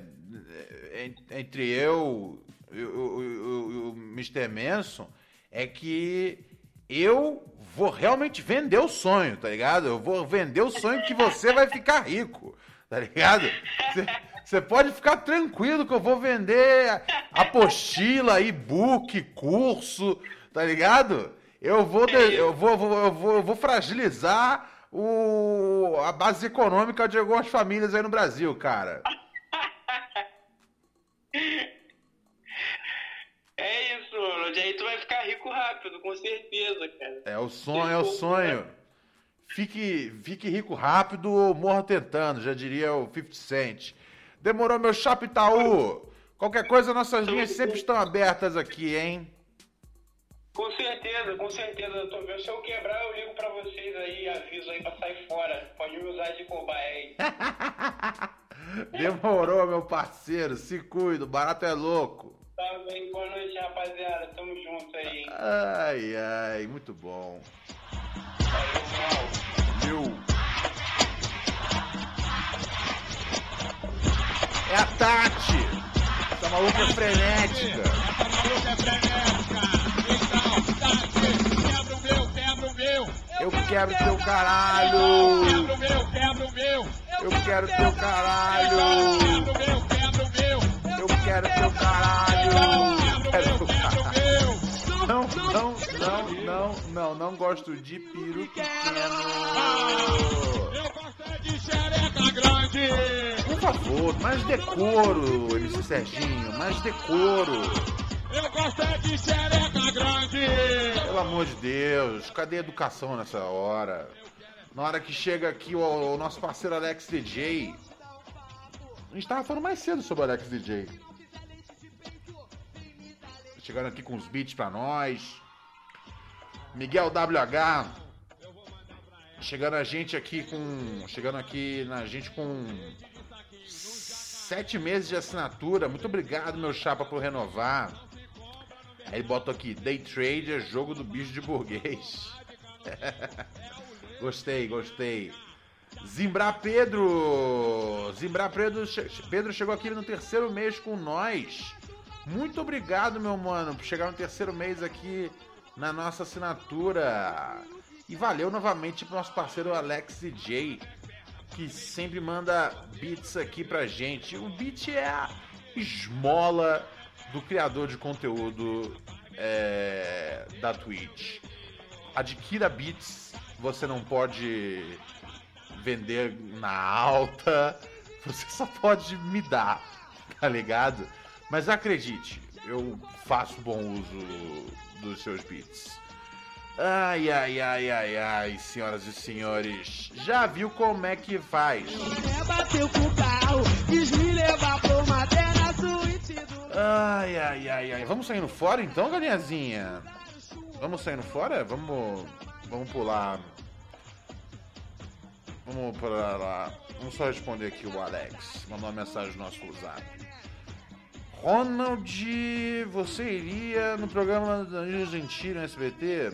Speaker 2: en- entre eu e o Mr. Manson é que eu vou realmente vender o sonho, tá ligado? Eu vou vender o sonho que você vai ficar rico, tá ligado? Você pode ficar tranquilo que eu vou vender apostila, e-book, curso, tá ligado? Eu vou, de- eu vou, vou- eu vou, eu vou fragilizar o, a base econômica de algumas famílias aí no Brasil, cara.
Speaker 9: É isso, Ronald. Aí tu vai ficar rico rápido, com certeza, cara.
Speaker 2: É o sonho, é o sonho. Fique, fique rico rápido ou morra tentando, já diria o 50 Cent. Demorou meu chapa Itaú. Qualquer coisa, nossas linhas sempre estão abertas aqui, hein?
Speaker 9: Com certeza, com certeza, doutor. Meu, Se eu quebrar, eu ligo pra vocês aí, aviso aí pra sair fora. Pode me usar de cobaia aí.
Speaker 2: Demorou, meu parceiro. Se cuida, o barato é louco.
Speaker 9: Tá bem, boa noite, rapaziada. Tamo junto aí. hein?
Speaker 2: Ai, ai, muito bom. Meu. É a Tati. Essa maluca é frenética. Eu quero teu caralho. Eu quero teu caralho. Eu quero teu caralho. Quero teu caralho. Não, não, não, não, não, não gosto de peru pequeno. Por favor, mais decoro, MC Serginho, mais decoro.
Speaker 10: É de xereca grande.
Speaker 2: Pelo amor de Deus, cadê educação nessa hora? Na hora que chega aqui o, o nosso parceiro Alex DJ. A gente tava falando mais cedo sobre o Alex DJ. Chegando aqui com os beats pra nós. Miguel WH. Chegando a gente aqui com. Chegando aqui na gente com. Sete meses de assinatura. Muito obrigado, meu chapa, por renovar. Aí bota aqui, Day Trader, jogo do bicho de burguês. gostei, gostei. Zimbra Pedro! Zimbra Pedro, Pedro chegou aqui no terceiro mês com nós. Muito obrigado, meu mano, por chegar no terceiro mês aqui na nossa assinatura. E valeu novamente pro nosso parceiro Alex DJ, que sempre manda beats aqui pra gente. O beat é a esmola do criador de conteúdo é, da Twitch. Adquira beats, você não pode vender na alta, você só pode me dar, tá ligado? Mas acredite, eu faço bom uso dos seus beats. Ai, ai, ai, ai, ai, senhoras e senhores, já viu como é que faz?
Speaker 10: Com o carro, quis me levar pra suíte do...
Speaker 2: Ai, ai, ai, ai. Vamos saindo fora então, galinhazinha? Vamos saindo fora? Vamos. Vamos pular. Vamos pular lá. Vamos só responder aqui o Alex. Mandou uma mensagem no nosso zap. Ronald, você iria no programa do Danilo Gentili no SBT?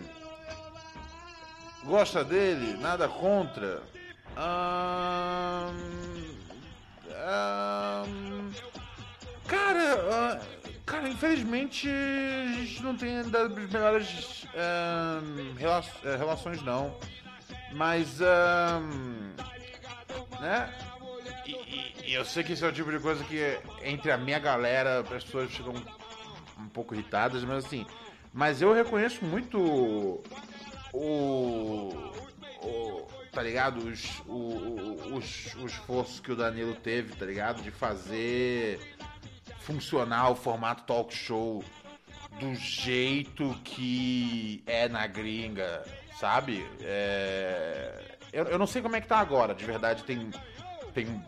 Speaker 2: Gosta dele? Nada contra? Ahn, Cara, ah, cara, infelizmente a gente não tem das melhores rela- eh, relações não. Mas né? E, e- eu sei que esse é o tipo de coisa que entre a minha galera as pessoas ficam um pouco irritadas, mas assim. Mas eu reconheço muito o. o tá ligado? Os, o, o, os- o esforço que o Danilo teve, tá ligado? De fazer funcionar o formato talk show do jeito que é na gringa, sabe? É, Eu, eu não sei como é que tá agora, de verdade, tem, tem,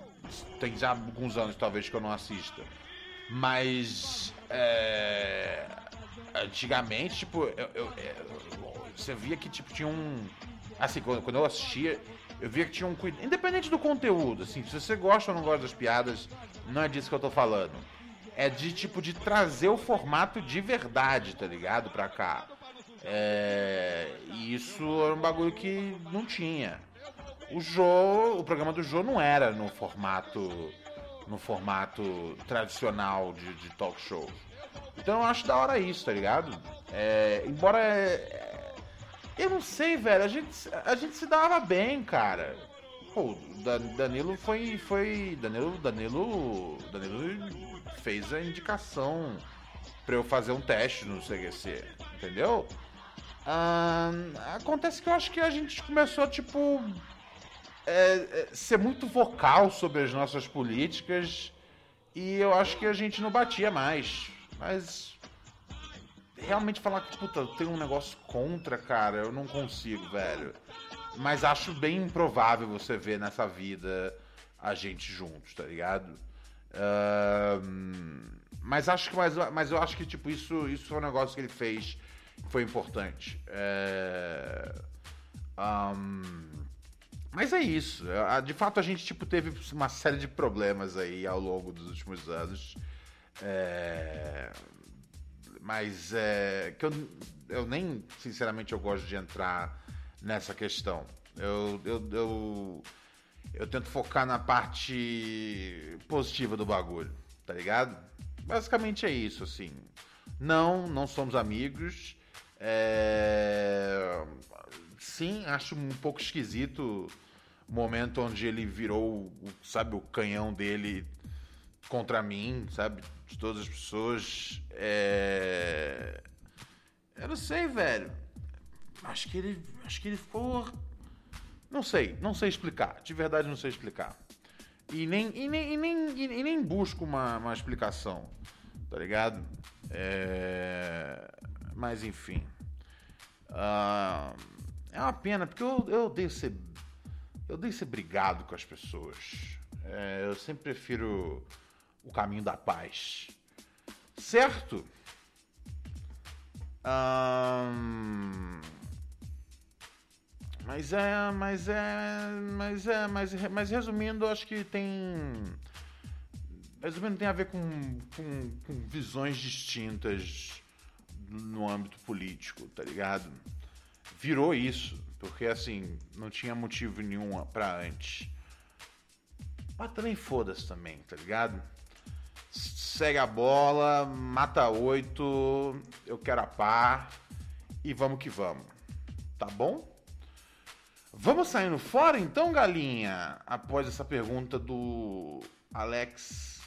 Speaker 2: tem já alguns anos talvez que eu não assista. Mas é, antigamente, tipo, eu, eu- eu- você via que tipo, tinha um. Assim, quando, quando eu assistia, eu via que tinha um cuidado. Independente do conteúdo, assim, se você gosta ou não gosta das piadas, não é disso que eu tô falando. É de tipo de trazer o formato de verdade, tá ligado? Pra cá. É, e isso era um bagulho que não tinha. O Jô, o programa do Jô não era no formato no formato tradicional de, de talk show. Então eu acho da hora isso, tá ligado? É, embora é, é, eu não sei, velho, a gente a gente se dava bem, cara. Pô, Danilo foi foi Danilo Danilo Danilo fez a indicação pra eu fazer um teste no CQC, entendeu? Ahn, acontece que eu acho que a gente começou, tipo, é, é, ser muito vocal sobre as nossas políticas e eu acho que a gente não batia mais. Mas realmente falar que, puta, tenho um negócio contra, cara, eu não consigo, velho. Mas acho bem improvável você ver nessa vida a gente juntos, tá ligado? Mas acho que mas, mas eu acho que tipo isso isso foi um negócio que ele fez que foi importante. É, ahn, mas é isso. Ah, De fato a gente tipo teve uma série de problemas aí ao longo dos últimos anos. É, mas é que eu, eu nem sinceramente eu gosto de entrar nessa questão. Eu, eu, eu, eu tento focar na parte positiva do bagulho, tá ligado? Basicamente é isso, assim. Não, não somos amigos. É, Sim, acho um pouco esquisito o momento onde ele virou, sabe, o canhão dele contra mim, sabe? De todas as pessoas. É... Eu não sei, velho. Acho que ele. Acho que ele ficou. Não sei, não sei explicar. De verdade não sei explicar. E nem, e nem, e nem, e nem busco uma, uma explicação. Tá ligado? É... Mas enfim. Ah, é uma pena, porque eu, eu odeio ser. Eu odeio ser brigado com as pessoas. É, eu sempre prefiro o caminho da paz. Certo? Ahn, mas é, mas é, mas é, mas, mas resumindo, acho que tem. Resumindo, tem a ver com, com, com visões distintas no âmbito político, tá ligado? Virou isso, porque assim, não tinha motivo nenhum pra antes. Mas também foda-se também, tá ligado? Segue a bola, mata oito, eu quero a par e vamos que vamos. Tá bom? Vamos saindo fora então, galinha? Após essa pergunta do Alex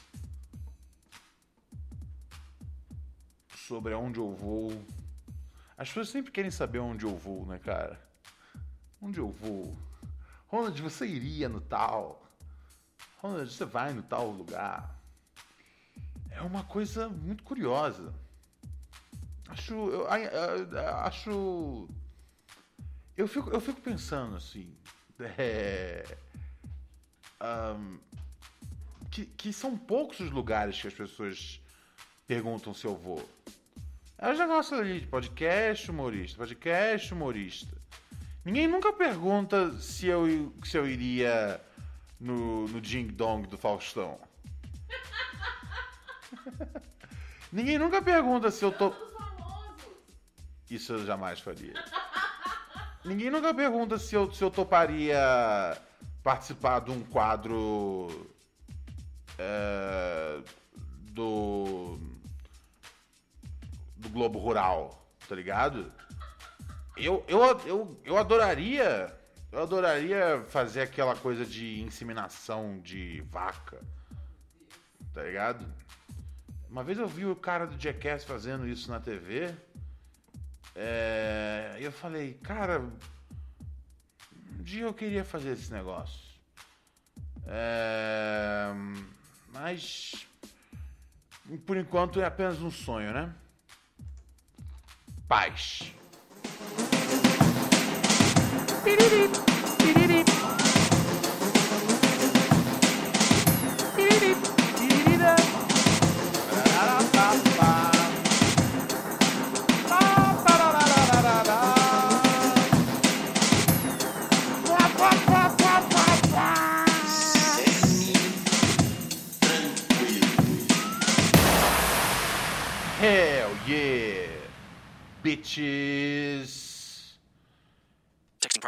Speaker 2: sobre aonde eu vou. As pessoas sempre querem saber onde eu vou, né, cara? Onde eu vou? Ronald, você iria no tal? Ronald, você vai no tal lugar? É uma coisa muito curiosa. Acho. Eu, ai, ah, acho. Eu fico, eu fico pensando assim. é, ahn, que, que são poucos os lugares que as pessoas perguntam se eu vou. Eu já gosto ali de podcast humorista, podcast humorista. Ninguém nunca pergunta se eu, se eu iria no, no Ding Dong do Faustão. Ninguém nunca pergunta se eu tô. Isso eu jamais faria. Ninguém nunca pergunta se eu, se eu toparia participar de um quadro é, do do Globo Rural, tá ligado? Eu, eu, eu, eu adoraria eu adoraria fazer aquela coisa de inseminação de vaca, tá ligado? Uma vez eu vi o cara do Jackass fazendo isso na TV. É, eu falei, cara, um dia eu queria fazer esse negócio. É, mas por enquanto é apenas um sonho, né? Paz. Hell
Speaker 11: ci